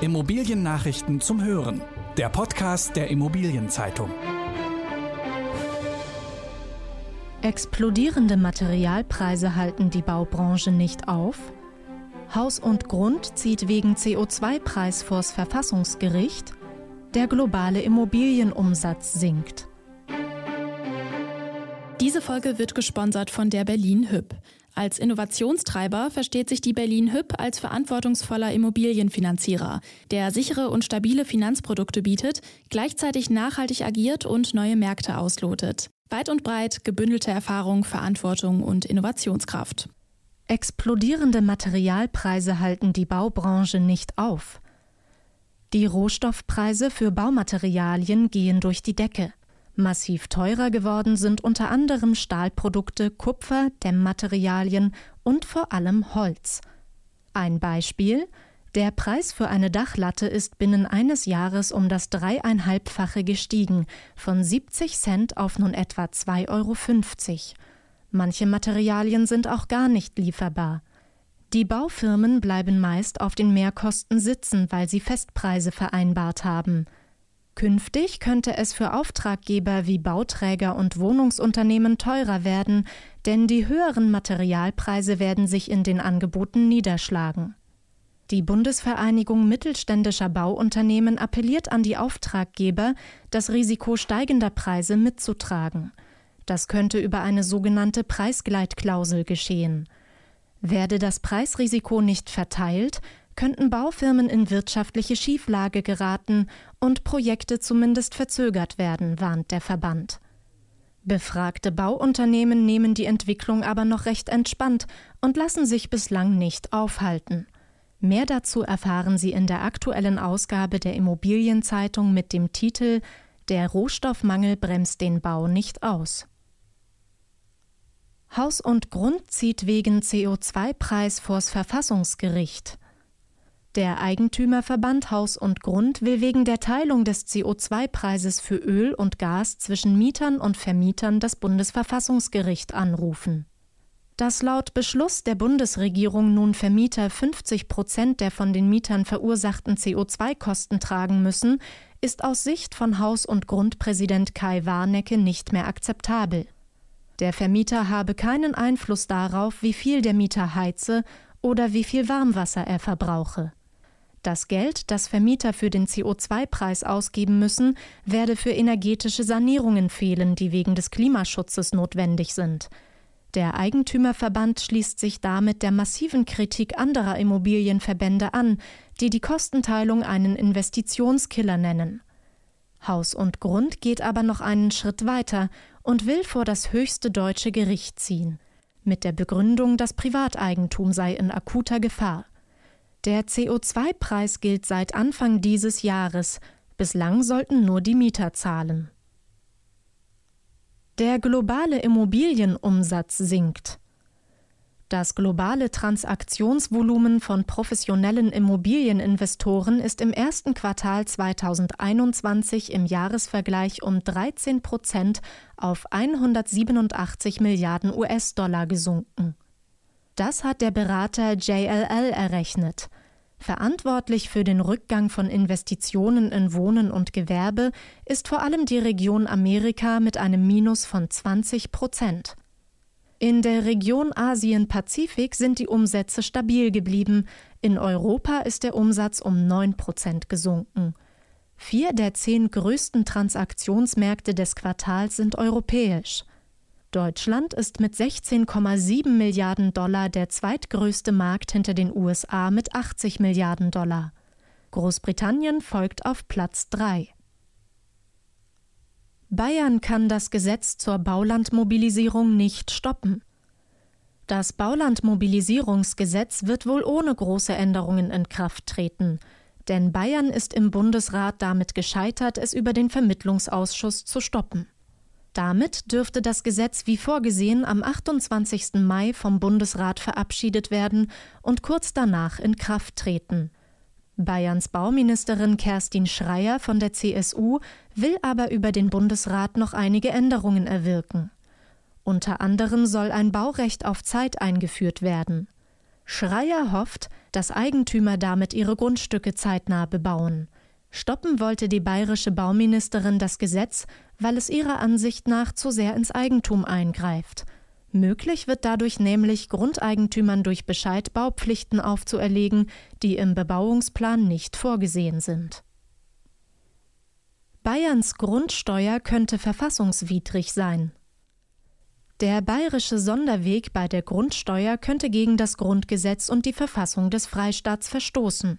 Immobiliennachrichten zum Hören. Der Podcast der Immobilienzeitung. Explodierende Materialpreise halten die Baubranche nicht auf. Haus und Grund zieht wegen CO2-Preis vors Verfassungsgericht. Der globale Immobilienumsatz sinkt. Diese Folge wird gesponsert von der Berlin Hüb. Als Innovationstreiber versteht sich die Berlin Hüb als verantwortungsvoller Immobilienfinanzierer, der sichere und stabile Finanzprodukte bietet, gleichzeitig nachhaltig agiert und neue Märkte auslotet. Weit und breit gebündelte Erfahrung, Verantwortung und Innovationskraft. Explodierende Materialpreise halten die Baubranche nicht auf. Die Rohstoffpreise für Baumaterialien gehen durch die Decke. Massiv teurer geworden sind unter anderem Stahlprodukte, Kupfer, Dämmmaterialien und vor allem Holz. Ein Beispiel der Preis für eine Dachlatte ist binnen eines Jahres um das dreieinhalbfache gestiegen, von 70 Cent auf nun etwa 2,50 Euro. Manche Materialien sind auch gar nicht lieferbar. Die Baufirmen bleiben meist auf den Mehrkosten sitzen, weil sie Festpreise vereinbart haben. Künftig könnte es für Auftraggeber wie Bauträger und Wohnungsunternehmen teurer werden, denn die höheren Materialpreise werden sich in den Angeboten niederschlagen. Die Bundesvereinigung mittelständischer Bauunternehmen appelliert an die Auftraggeber, das Risiko steigender Preise mitzutragen. Das könnte über eine sogenannte Preisgleitklausel geschehen. Werde das Preisrisiko nicht verteilt, könnten Baufirmen in wirtschaftliche Schieflage geraten und Projekte zumindest verzögert werden, warnt der Verband. Befragte Bauunternehmen nehmen die Entwicklung aber noch recht entspannt und lassen sich bislang nicht aufhalten. Mehr dazu erfahren Sie in der aktuellen Ausgabe der Immobilienzeitung mit dem Titel Der Rohstoffmangel bremst den Bau nicht aus. Haus und Grund zieht wegen CO2-Preis vors Verfassungsgericht. Der Eigentümerverband Haus und Grund will wegen der Teilung des CO2-Preises für Öl und Gas zwischen Mietern und Vermietern das Bundesverfassungsgericht anrufen. Dass laut Beschluss der Bundesregierung nun Vermieter 50 Prozent der von den Mietern verursachten CO2-Kosten tragen müssen, ist aus Sicht von Haus- und Grundpräsident Kai Warnecke nicht mehr akzeptabel. Der Vermieter habe keinen Einfluss darauf, wie viel der Mieter heize oder wie viel Warmwasser er verbrauche. Das Geld, das Vermieter für den CO2-Preis ausgeben müssen, werde für energetische Sanierungen fehlen, die wegen des Klimaschutzes notwendig sind. Der Eigentümerverband schließt sich damit der massiven Kritik anderer Immobilienverbände an, die die Kostenteilung einen Investitionskiller nennen. Haus und Grund geht aber noch einen Schritt weiter und will vor das höchste deutsche Gericht ziehen, mit der Begründung, das Privateigentum sei in akuter Gefahr. Der CO2-Preis gilt seit Anfang dieses Jahres. Bislang sollten nur die Mieter zahlen. Der globale Immobilienumsatz sinkt. Das globale Transaktionsvolumen von professionellen Immobilieninvestoren ist im ersten Quartal 2021 im Jahresvergleich um 13 Prozent auf 187 Milliarden US-Dollar gesunken. Das hat der Berater JLL errechnet. Verantwortlich für den Rückgang von Investitionen in Wohnen und Gewerbe ist vor allem die Region Amerika mit einem Minus von 20 Prozent. In der Region Asien-Pazifik sind die Umsätze stabil geblieben. In Europa ist der Umsatz um 9 Prozent gesunken. Vier der zehn größten Transaktionsmärkte des Quartals sind europäisch. Deutschland ist mit 16,7 Milliarden Dollar der zweitgrößte Markt hinter den USA mit 80 Milliarden Dollar. Großbritannien folgt auf Platz 3. Bayern kann das Gesetz zur Baulandmobilisierung nicht stoppen. Das Baulandmobilisierungsgesetz wird wohl ohne große Änderungen in Kraft treten, denn Bayern ist im Bundesrat damit gescheitert, es über den Vermittlungsausschuss zu stoppen. Damit dürfte das Gesetz wie vorgesehen am 28. Mai vom Bundesrat verabschiedet werden und kurz danach in Kraft treten. Bayerns Bauministerin Kerstin Schreier von der CSU will aber über den Bundesrat noch einige Änderungen erwirken. Unter anderem soll ein Baurecht auf Zeit eingeführt werden. Schreier hofft, dass Eigentümer damit ihre Grundstücke zeitnah bebauen. Stoppen wollte die bayerische Bauministerin das Gesetz, weil es ihrer Ansicht nach zu sehr ins Eigentum eingreift. Möglich wird dadurch nämlich Grundeigentümern durch Bescheid Baupflichten aufzuerlegen, die im Bebauungsplan nicht vorgesehen sind. Bayerns Grundsteuer könnte verfassungswidrig sein. Der bayerische Sonderweg bei der Grundsteuer könnte gegen das Grundgesetz und die Verfassung des Freistaats verstoßen.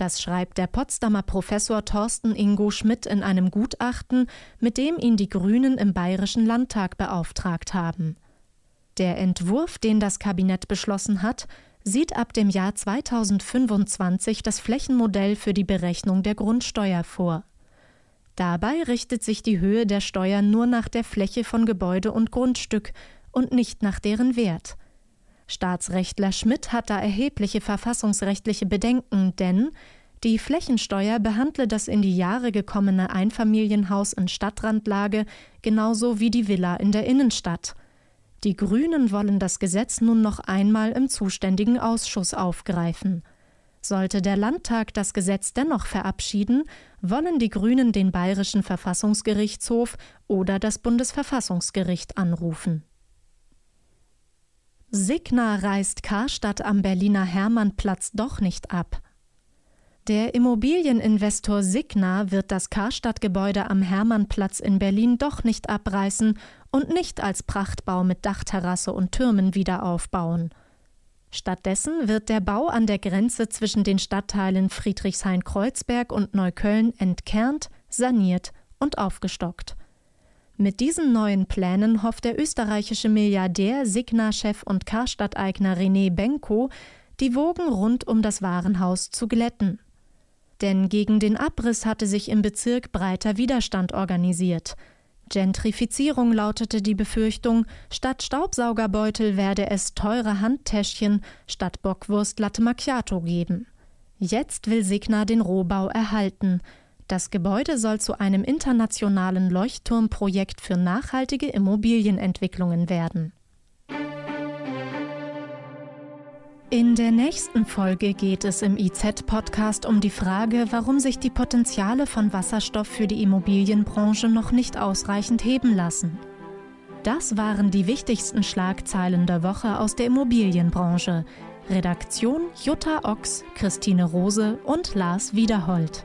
Das schreibt der Potsdamer Professor Thorsten Ingo Schmidt in einem Gutachten, mit dem ihn die Grünen im Bayerischen Landtag beauftragt haben. Der Entwurf, den das Kabinett beschlossen hat, sieht ab dem Jahr 2025 das Flächenmodell für die Berechnung der Grundsteuer vor. Dabei richtet sich die Höhe der Steuer nur nach der Fläche von Gebäude und Grundstück und nicht nach deren Wert. Staatsrechtler Schmidt hat da erhebliche verfassungsrechtliche Bedenken, denn die Flächensteuer behandle das in die Jahre gekommene Einfamilienhaus in Stadtrandlage genauso wie die Villa in der Innenstadt. Die Grünen wollen das Gesetz nun noch einmal im zuständigen Ausschuss aufgreifen. Sollte der Landtag das Gesetz dennoch verabschieden, wollen die Grünen den Bayerischen Verfassungsgerichtshof oder das Bundesverfassungsgericht anrufen. Signa reißt Karstadt am Berliner Hermannplatz doch nicht ab. Der Immobilieninvestor Signa wird das Karstadt-Gebäude am Hermannplatz in Berlin doch nicht abreißen und nicht als Prachtbau mit Dachterrasse und Türmen wieder aufbauen. Stattdessen wird der Bau an der Grenze zwischen den Stadtteilen Friedrichshain-Kreuzberg und Neukölln entkernt, saniert und aufgestockt. Mit diesen neuen Plänen hofft der österreichische Milliardär, Signa-Chef und Karstadt-Eigner René Benko, die Wogen rund um das Warenhaus zu glätten. Denn gegen den Abriss hatte sich im Bezirk breiter Widerstand organisiert – Gentrifizierung lautete die Befürchtung, statt Staubsaugerbeutel werde es teure Handtäschchen statt Bockwurst Latte Macchiato geben. Jetzt will Signa den Rohbau erhalten. Das Gebäude soll zu einem internationalen Leuchtturmprojekt für nachhaltige Immobilienentwicklungen werden. In der nächsten Folge geht es im IZ-Podcast um die Frage, warum sich die Potenziale von Wasserstoff für die Immobilienbranche noch nicht ausreichend heben lassen. Das waren die wichtigsten Schlagzeilen der Woche aus der Immobilienbranche. Redaktion Jutta Ochs, Christine Rose und Lars Wiederhold.